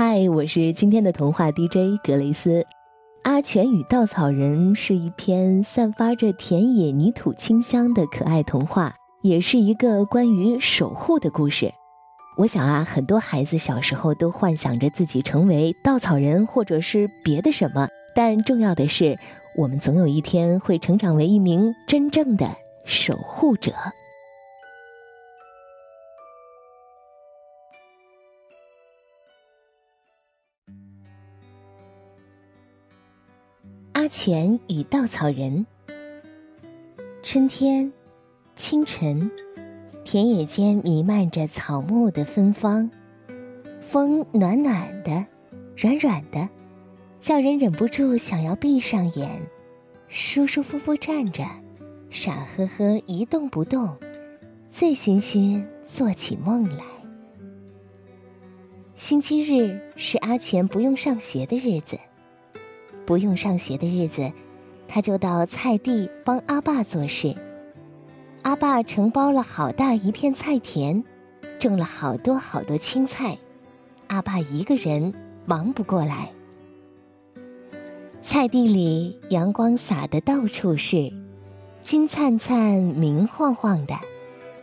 嗨，我是今天的童话 DJ 格雷斯。《阿全与稻草人》是一篇散发着田野泥土清香的可爱童话，也是一个关于守护的故事。我想啊，很多孩子小时候都幻想着自己成为稻草人，或者是别的什么。但重要的是，我们总有一天会成长为一名真正的守护者。阿全与稻草人。春天，清晨，田野间弥漫着草木的芬芳，风暖暖的，软软的，叫人忍不住想要闭上眼，舒舒服服站着，傻呵呵一动不动，醉醺醺做起梦来。星期日是阿全不用上学的日子。不用上学的日子，他就到菜地帮阿爸做事。阿爸承包了好大一片菜田，种了好多好多青菜，阿爸一个人忙不过来。菜地里阳光洒的到处是，金灿灿、明晃晃的，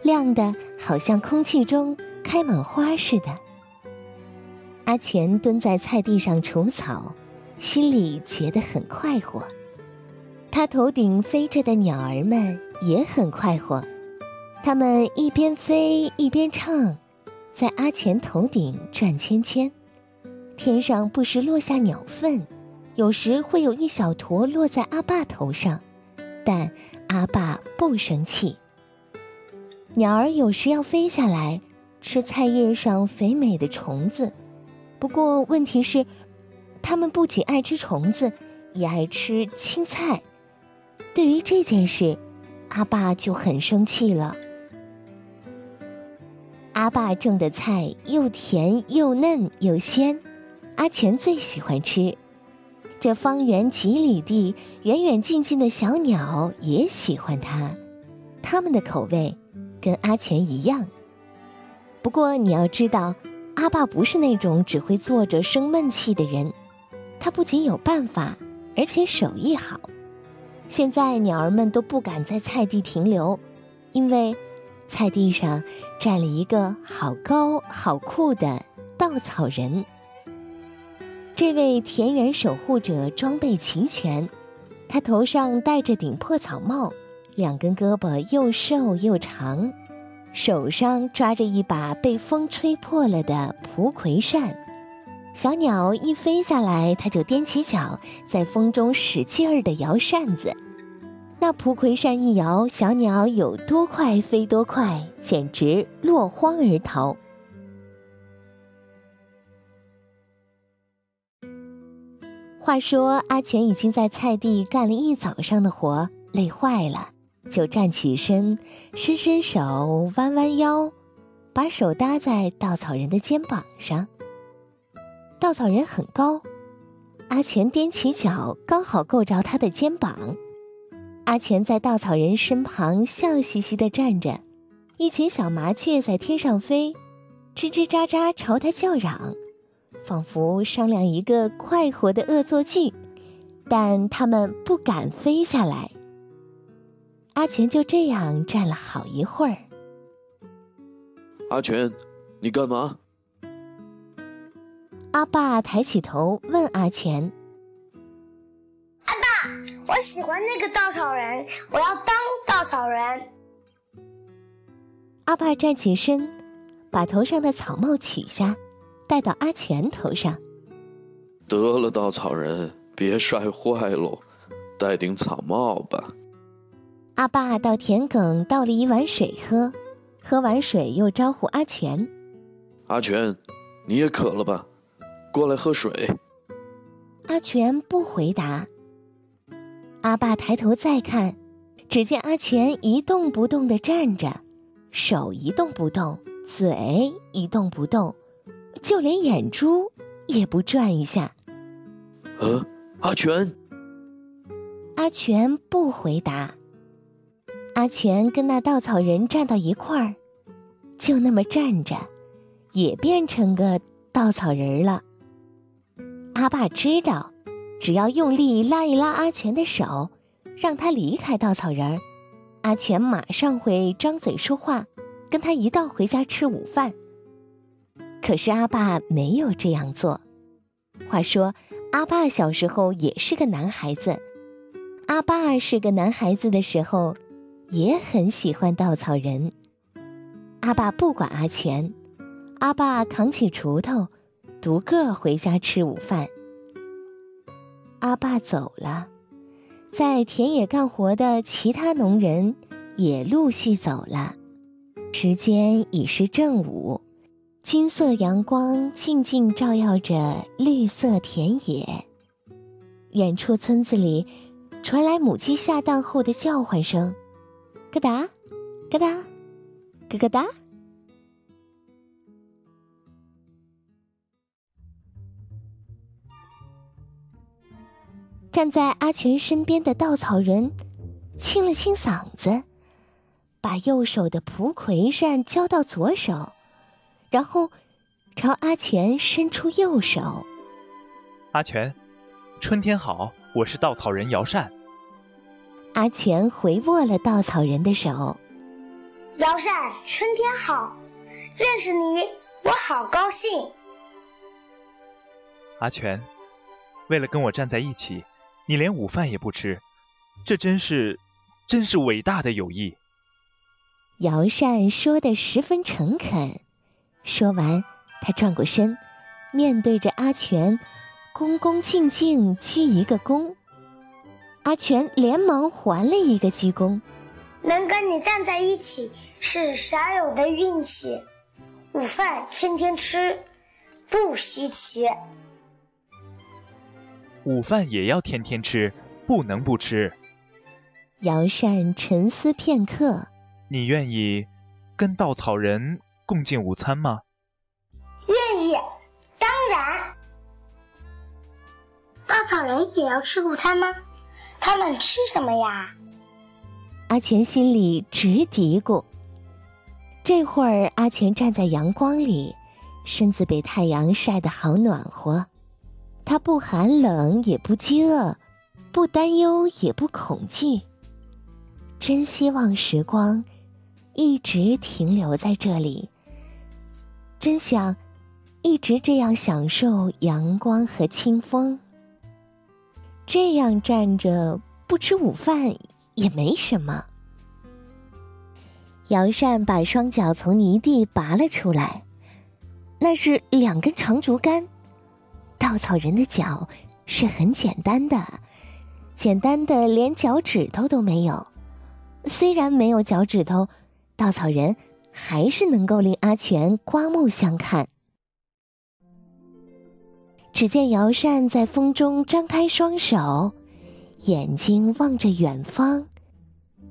亮的好像空气中开满花似的。阿全蹲在菜地上除草。心里觉得很快活，他头顶飞着的鸟儿们也很快活，它们一边飞一边唱，在阿全头顶转圈圈。天上不时落下鸟粪，有时会有一小坨落在阿爸头上，但阿爸不生气。鸟儿有时要飞下来吃菜叶上肥美的虫子，不过问题是。他们不仅爱吃虫子，也爱吃青菜。对于这件事，阿爸就很生气了。阿爸种的菜又甜又嫩又鲜，阿全最喜欢吃。这方圆几里地，远远近近的小鸟也喜欢它，它们的口味跟阿全一样。不过你要知道，阿爸不是那种只会坐着生闷气的人。他不仅有办法，而且手艺好。现在鸟儿们都不敢在菜地停留，因为菜地上站了一个好高好酷的稻草人。这位田园守护者装备齐全，他头上戴着顶破草帽，两根胳膊又瘦又长，手上抓着一把被风吹破了的蒲葵扇。小鸟一飞下来，它就踮起脚，在风中使劲儿地摇扇子。那蒲葵扇一摇，小鸟有多快飞多快，简直落荒而逃。话说，阿全已经在菜地干了一早上的活，累坏了，就站起身，伸伸手，弯弯腰，把手搭在稻草人的肩膀上。稻草人很高，阿全踮起脚，刚好够着他的肩膀。阿全在稻草人身旁笑嘻嘻地站着，一群小麻雀在天上飞，吱吱喳喳朝他叫嚷，仿佛商量一个快活的恶作剧，但他们不敢飞下来。阿全就这样站了好一会儿。阿全，你干嘛？阿爸抬起头问阿全：“阿爸，我喜欢那个稻草人，我要当稻草人。”阿爸站起身，把头上的草帽取下，戴到阿全头上。得了，稻草人，别晒坏喽，戴顶草帽吧。阿爸到田埂倒了一碗水喝，喝完水又招呼阿全：“阿全，你也渴了吧？”过来喝水。阿全不回答。阿爸抬头再看，只见阿全一动不动的站着，手一动不动，嘴一动不动，就连眼珠也不转一下。呃，阿全。阿全不回答。阿全跟那稻草人站到一块儿，就那么站着，也变成个稻草人了。阿爸知道，只要用力拉一拉阿全的手，让他离开稻草人儿，阿全马上会张嘴说话，跟他一道回家吃午饭。可是阿爸没有这样做。话说，阿爸小时候也是个男孩子。阿爸是个男孩子的时候，也很喜欢稻草人。阿爸不管阿全，阿爸扛起锄头，独个回家吃午饭。阿爸走了，在田野干活的其他农人也陆续走了。时间已是正午。金色阳光静静照耀着绿色田野，远处村子里传来母鸡下蛋后的叫唤声，咯哒，咯哒，咯咯哒。站在阿全身边的稻草人清了清嗓子，把右手的蒲葵扇交到左手。然后，朝阿全伸出右手。阿全，春天好，我是稻草人姚善。阿全回握了稻草人的手。姚善，春天好，认识你我好高兴。阿全，为了跟我站在一起，你连午饭也不吃，这真是，真是伟大的友谊。姚善说的十分诚恳。说完，他转过身，面对着阿全，恭恭敬敬鞠一个躬。阿全连忙还了一个鞠躬。能跟你站在一起是少有的运气，午饭天天吃，不稀奇。午饭也要天天吃，不能不吃。姚善沉思片刻，你愿意跟稻草人？共进午餐吗？愿意，当然。稻草人也要吃午餐吗？他们吃什么呀？阿全心里直嘀咕。这会儿，阿全站在阳光里，身子被太阳晒得好暖和。他不寒冷，也不饥饿，不担忧，也不恐惧。真希望时光一直停留在这里。真想一直这样享受阳光和清风。这样站着不吃午饭也没什么。杨善把双脚从泥地拔了出来，那是两根长竹竿。稻草人的脚是很简单的，简单的连脚趾头都没有。虽然没有脚趾头，稻草人。还是能够令阿全刮目相看。只见姚扇在风中张开双手，眼睛望着远方，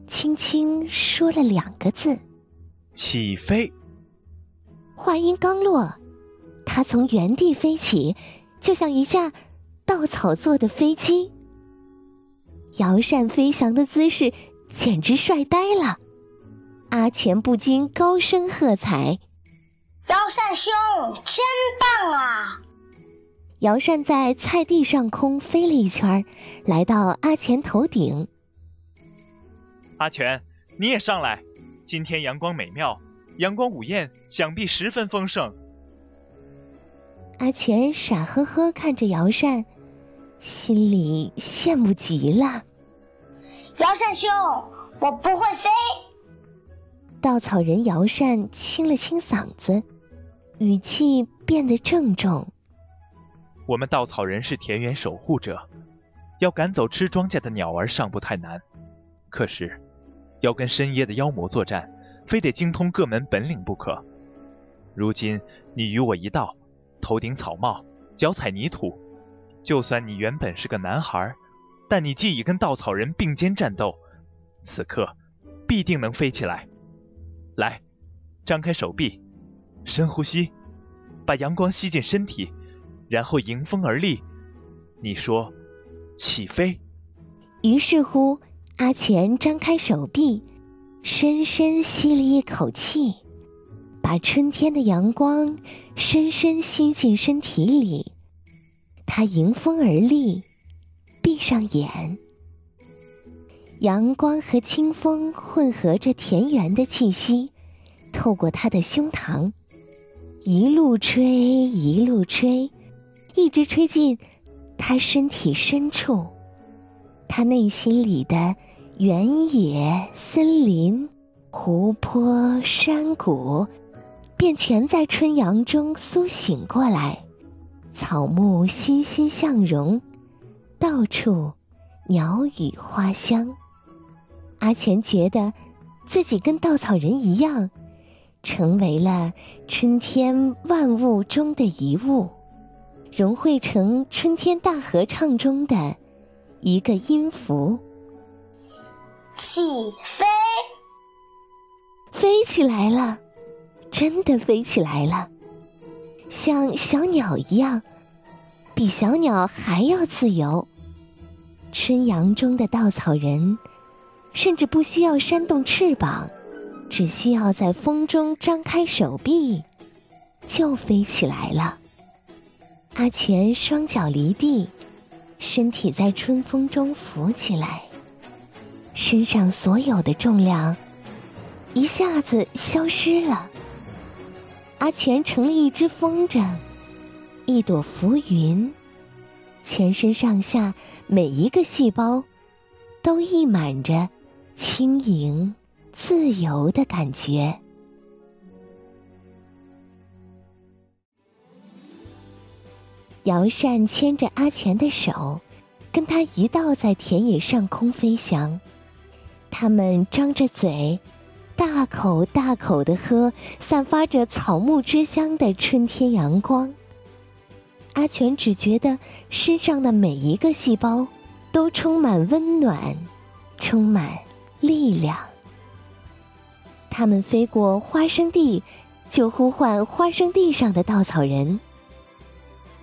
轻轻说了两个字：“起飞。”话音刚落，他从原地飞起，就像一架稻草做的飞机。摇扇飞翔的姿势简直帅呆了。阿全不禁高声喝彩：“摇扇兄，真棒啊！”摇扇在菜地上空飞了一圈，来到阿全头顶。阿全，你也上来！今天阳光美妙，阳光午宴想必十分丰盛。阿全傻呵呵看着姚善，心里羡慕极了。姚善兄，我不会飞。稻草人姚善清了清嗓子，语气变得郑重：“我们稻草人是田园守护者，要赶走吃庄稼的鸟儿尚不太难，可是要跟深夜的妖魔作战，非得精通各门本领不可。如今你与我一道，头顶草帽，脚踩泥土，就算你原本是个男孩，但你既已跟稻草人并肩战斗，此刻必定能飞起来。”来，张开手臂，深呼吸，把阳光吸进身体，然后迎风而立。你说，起飞。于是乎，阿全张开手臂，深深吸了一口气，把春天的阳光深深吸进身体里，他迎风而立，闭上眼。阳光和清风混合着田园的气息，透过他的胸膛，一路吹，一路吹，一直吹进他身体深处。他内心里的原野、森林、湖泊、山谷，便全在春阳中苏醒过来。草木欣欣向荣，到处鸟语花香。阿全觉得自己跟稻草人一样，成为了春天万物中的一物，融汇成春天大合唱中的一个音符。起飞，飞起来了，真的飞起来了。像小鸟一样，比小鸟还要自由。春阳中的稻草人，甚至不需要扇动翅膀，只需要在风中张开手臂，就飞起来了。阿全双脚离地，身体在春风中浮起来，身上所有的重量一下子消失了。阿全成了一只风筝，一朵浮云，全身上下每一个细胞都溢满着轻盈、自由的感觉。姚善牵着阿全的手，跟他一道在田野上空飞翔。他们张着嘴。大口大口的喝散发着草木之香的春天阳光。阿全只觉得身上的每一个细胞都充满温暖，充满力量。他们飞过花生地，就呼唤花生地上的稻草人：“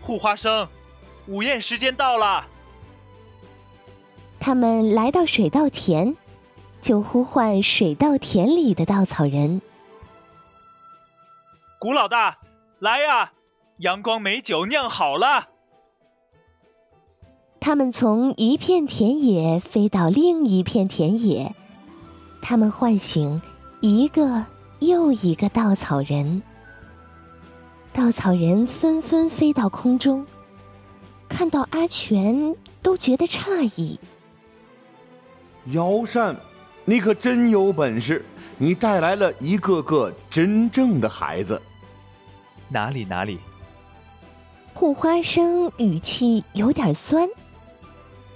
护花生，午宴时间到了。”他们来到水稻田。就呼唤水稻田里的稻草人。古老大，来呀！阳光美酒酿好了。他们从一片田野飞到另一片田野，他们唤醒一个又一个稻草人。稻草人纷纷飞到空中，看到阿全都觉得诧异。姚善。你可真有本事！你带来了一个个真正的孩子。哪里哪里？护花生语气有点酸。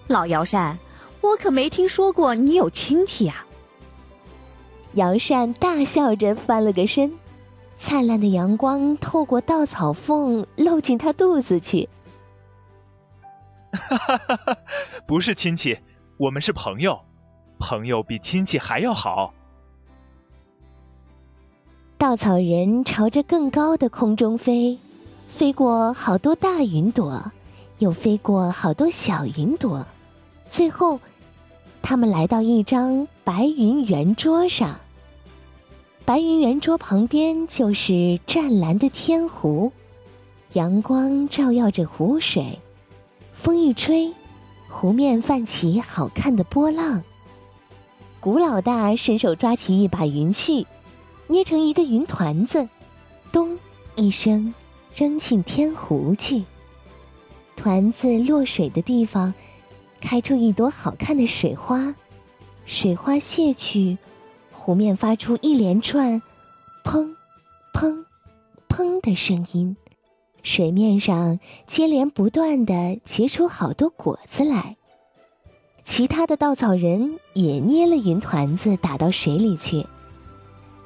老姚善，我可没听说过你有亲戚啊。姚善大笑着翻了个身，灿烂的阳光透过稻草缝漏进他肚子去。哈哈哈哈！不是亲戚，我们是朋友。朋友比亲戚还要好。稻草人朝着更高的空中飞，飞过好多大云朵，又飞过好多小云朵，最后，他们来到一张白云圆桌上。白云圆桌旁边就是湛蓝的天湖，阳光照耀着湖水，风一吹，湖面泛起好看的波浪。古老大伸手抓起一把云絮，捏成一个云团子，咚一声扔进天湖去。团子落水的地方，开出一朵好看的水花，水花泄去，湖面发出一连串“砰、砰、砰”的声音，水面上接连不断的结出好多果子来。其他的稻草人也捏了云团子打到水里去，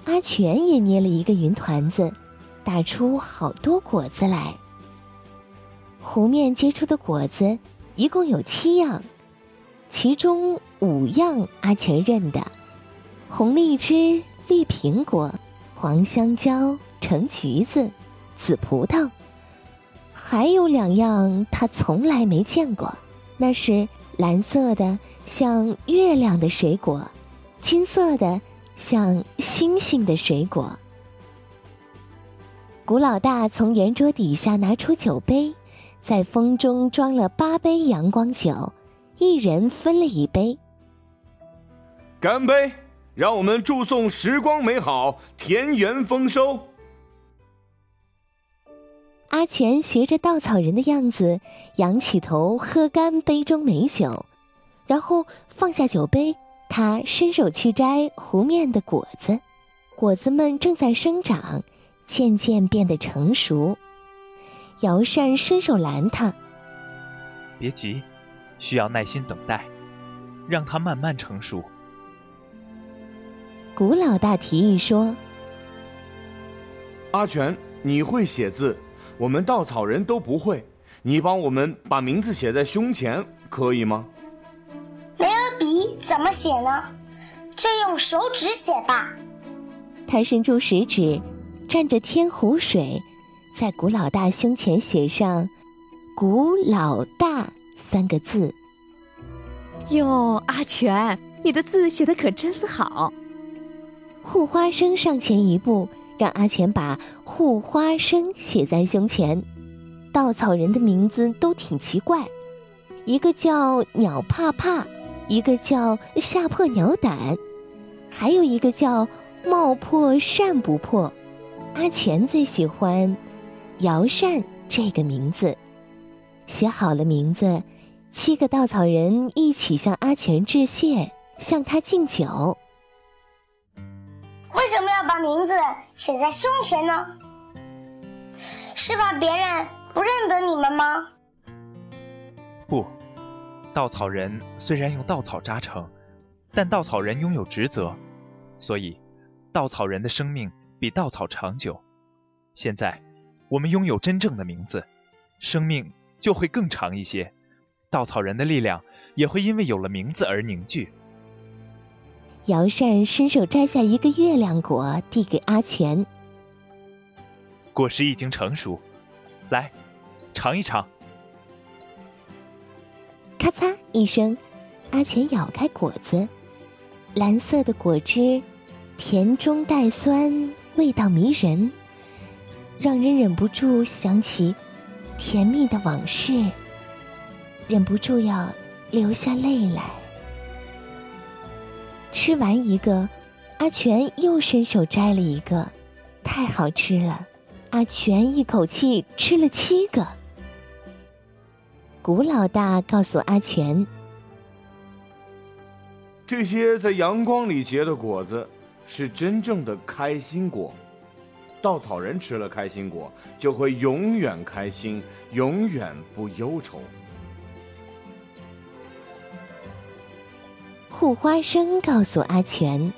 阿全也捏了一个云团子，打出好多果子来。湖面结出的果子一共有七样，其中五样阿全认得：红荔枝、绿苹果、黄香蕉、橙橘子、紫葡萄。还有两样他从来没见过，那是。蓝色的像月亮的水果，金色的像星星的水果。古老大从圆桌底下拿出酒杯，在风中装了八杯阳光酒，一人分了一杯。干杯！让我们祝颂时光美好，田园丰收。阿全学着稻草人的样子，仰起头喝干杯中美酒，然后放下酒杯。他伸手去摘湖面的果子，果子们正在生长，渐渐变得成熟。姚善伸手拦他：“别急，需要耐心等待，让它慢慢成熟。”古老大提议说：“阿全，你会写字，我们稻草人都不会，你帮我们把名字写在胸前，可以吗？”没有笔怎么写呢？就用手指写吧。他伸出食指，蘸着天湖水，在古老大胸前写上“古老大”三个字。哟，阿全，你的字写的可真好。护花生上前一步，让阿全把“护花生”写在胸前。稻草人的名字都挺奇怪，一个叫鸟怕怕，一个叫吓破鸟胆，还有一个叫冒破善不破。阿全最喜欢姚善这个名字。写好了名字，七个稻草人一起向阿全致谢，向他敬酒。为什么要把名字写在胸前呢？是怕别人不认得你们吗？不，稻草人虽然用稻草扎成，但稻草人拥有职责，所以稻草人的生命比稻草长久。现在我们拥有真正的名字，生命就会更长一些，稻草人的力量也会因为有了名字而凝聚。姚善伸手摘下一个月亮果，递给阿全。果实已经成熟，来，尝一尝。咔嚓一声，阿全咬开果子，蓝色的果汁，甜中带酸，味道迷人，让人忍不住想起甜蜜的往事，忍不住要流下泪来。吃完一个，阿全又伸手摘了一个，太好吃了！阿全一口气吃了七个。古老大告诉阿全：“这些在阳光里结的果子，是真正的开心果。稻草人吃了开心果，就会永远开心，永远不忧愁。”护花生告诉阿全：“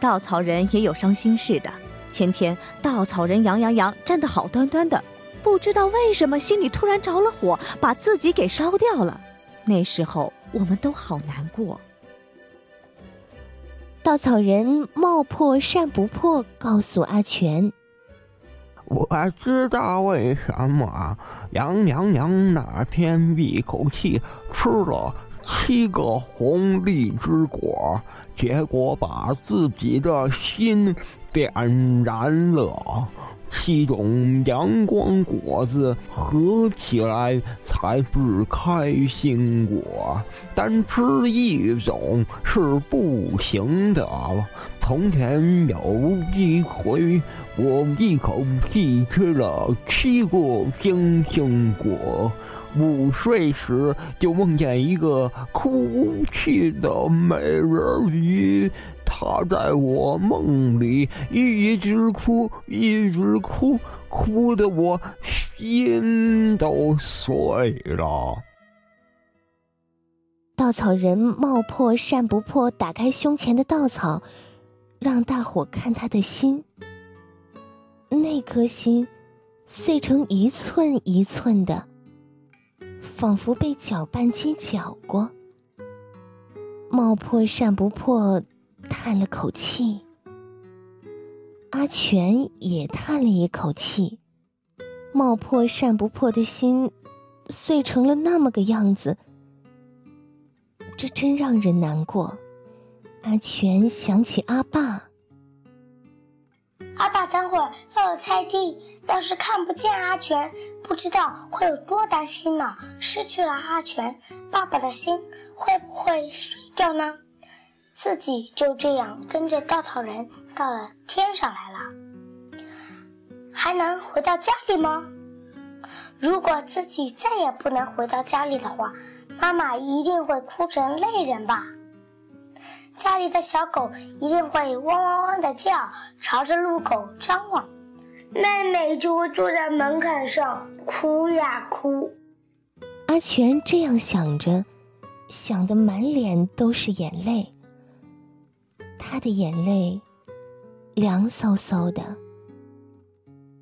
稻草人也有伤心事的。前天稻草人杨洋洋站得好端端的，不知道为什么心里突然着了火，把自己给烧掉了。那时候我们都好难过。”稻草人冒破善不破告诉阿全：“我知道为什么杨洋洋那天一口气吃了。”七个红荔枝果，结果把自己的心点燃了。七种阳光果子合起来才是开心果，单吃一种是不行的。从前有一回，我一口气吃了七个星星果。午睡时，就梦见一个哭泣的美人鱼，她在我梦里一直哭，一直哭，哭得我心都碎了。稻草人冒破善不破，打开胸前的稻草，让大伙看他的心。那颗心碎成一寸一寸的。仿佛被搅拌机搅过，冒破善不破，叹了口气。阿全也叹了一口气，冒破善不破的心，碎成了那么个样子，这真让人难过。阿全想起阿爸，阿爸等会儿到了菜地，要是看不见阿全，不知道会有多担心呢。失去了阿全，爸爸的心会不会碎掉呢？自己就这样跟着稻草人到了天上来了，还能回到家里吗？如果自己再也不能回到家里的话，妈妈一定会哭成泪人吧？家里的小狗一定会汪汪汪的叫，朝着路口张望，妹妹就会坐在门槛上哭呀哭。阿全这样想着，想得满脸都是眼泪。他的眼泪凉飕飕的。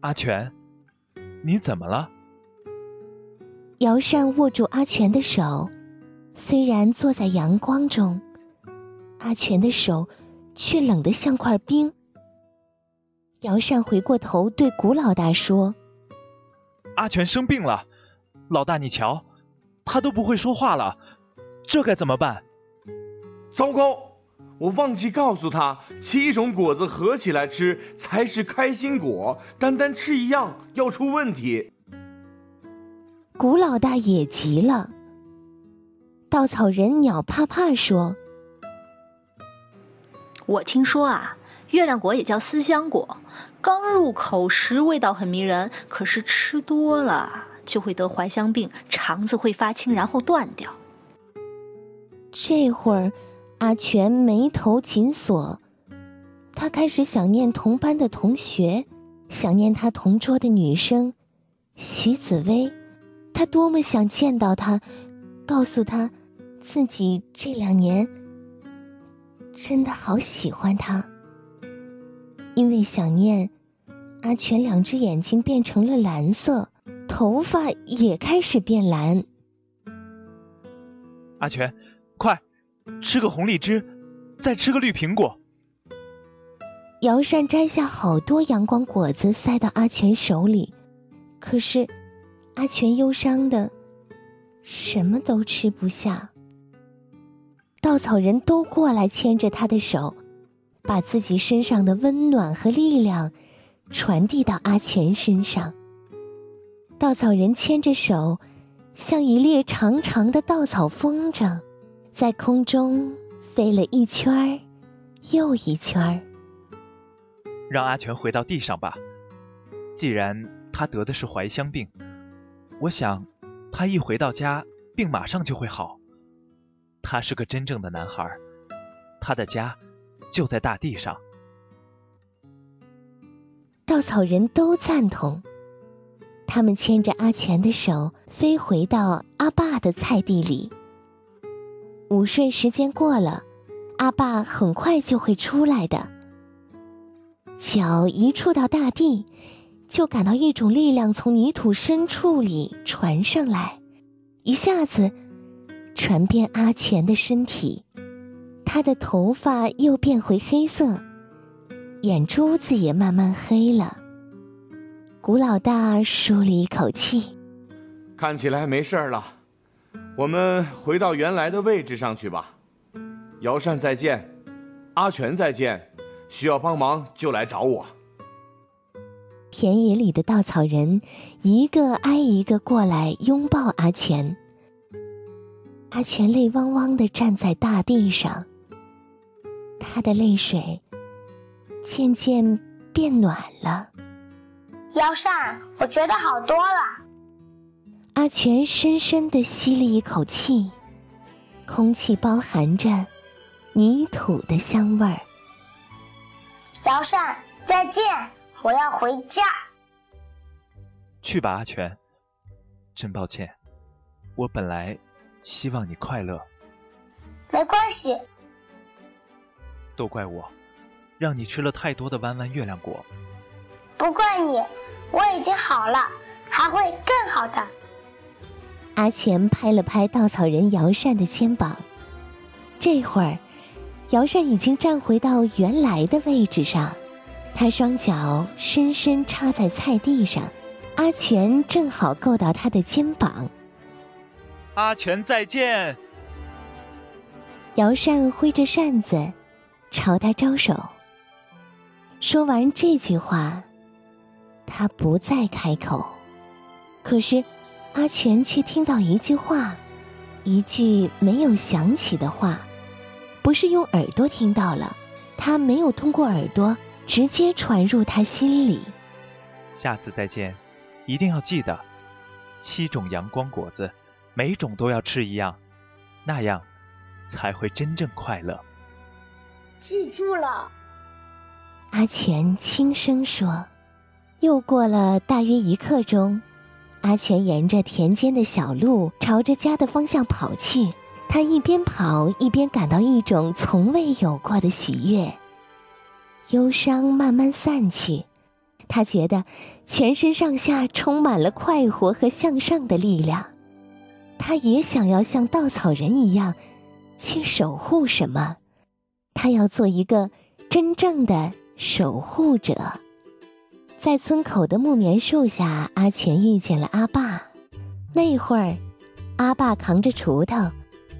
阿全，你怎么了？姚善握住阿全的手，虽然坐在阳光中。阿全的手，却冷得像块冰。姚善回过头对古老大说：“阿全生病了，老大你瞧，他都不会说话了，这该怎么办？”糟糕，我忘记告诉他，七种果子合起来吃才是开心果，单单吃一样要出问题。古老大也急了。稻草人鸟怕怕说。我听说啊，月亮果也叫思香果，刚入口时味道很迷人，可是吃多了就会得怀香病，肠子会发青，然后断掉。这会儿，阿全眉头紧锁，他开始想念同班的同学，想念他同桌的女生徐紫薇，他多么想见到她，告诉她自己这两年。真的好喜欢他，因为想念，阿全两只眼睛变成了蓝色，头发也开始变蓝。阿全，快吃个红荔枝，再吃个绿苹果。姚善摘下好多阳光果子塞到阿全手里，可是阿全忧伤的什么都吃不下。稻草人都过来牵着他的手，把自己身上的温暖和力量传递到阿全身上。稻草人牵着手，像一列长长的稻草风筝，在空中飞了一圈儿又一圈儿。让阿全回到地上吧，既然他得的是怀乡病，我想他一回到家，病马上就会好。他是个真正的男孩，他的家就在大地上。稻草人都赞同，他们牵着阿全的手飞回到阿爸的菜地里。午睡时间过了，阿爸很快就会出来的。脚一触到大地，就感到一种力量从泥土深处里传上来，一下子。传遍阿全的身体，他的头发又变回黑色，眼珠子也慢慢黑了。古老大舒了一口气，看起来没事了，我们回到原来的位置上去吧。姚善再见，阿全再见，需要帮忙就来找我。田野里的稻草人一个挨一个过来拥抱阿全。阿全泪汪汪的站在大地上，他的泪水渐渐变暖了。姚善，我觉得好多了。阿全深深的吸了一口气，空气包含着泥土的香味儿。姚善，再见，我要回家。去吧，阿全。真抱歉，我本来。希望你快乐。没关系，都怪我，让你吃了太多的弯弯月亮果。不怪你，我已经好了，还会更好的。阿全拍了拍稻草人姚善的肩膀。这会儿，姚善已经站回到原来的位置上，他双脚深深插在菜地上，阿全正好够到他的肩膀。阿全再见。姚善挥着扇子，朝他招手。说完这句话，他不再开口。可是，阿全却听到一句话，一句没有响起的话，不是用耳朵听到了，他没有通过耳朵直接传入他心里。下次再见，一定要记得，七种阳光果子，每种都要吃一样，那样才会真正快乐。记住了，阿全轻声说。又过了大约一刻钟，阿全沿着田间的小路朝着家的方向跑去。他一边跑一边感到一种从未有过的喜悦，忧伤慢慢散去，他觉得全身上下充满了快活和向上的力量。他也想要像稻草人一样，去守护什么。他要做一个真正的守护者。在村口的木棉树下，阿钱遇见了阿爸。那会儿，阿爸扛着锄头，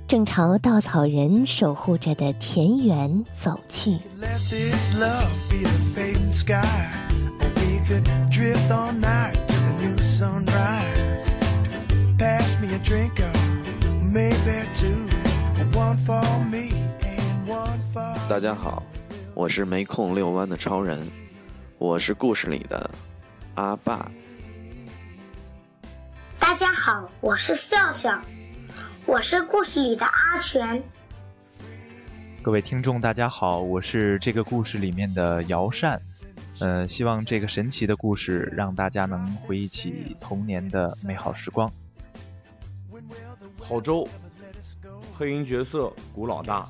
正朝稻草人守护着的田园走去。大家好，我是没空遛弯的超人，我是故事里的阿爸。大家好，我是笑笑，我是故事里的阿全。各位听众，大家好，我是这个故事里面的姚善。呃，希望这个神奇的故事让大家能回忆起童年的美好时光。郝周，配音角色古老大。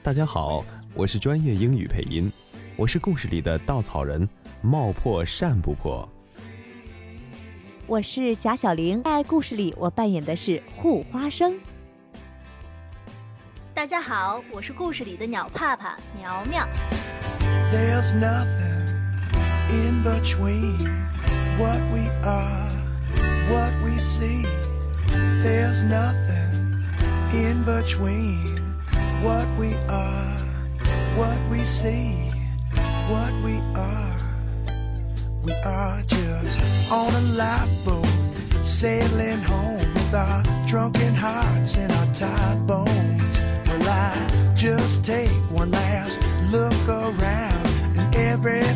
大家好，我是专业英语配音，我是故事里的稻草人，冒破扇不破。我是贾小玲，在故事里我扮演的是护花生。大家好，我是故事里的鸟帕帕苗苗。There's nothing in between what we are, what we see. There's nothing in between what we are, what we see, what we are. We are just on a lifeboat, sailing home with our drunken hearts and our tired bones. Well, I just take one last look around and everything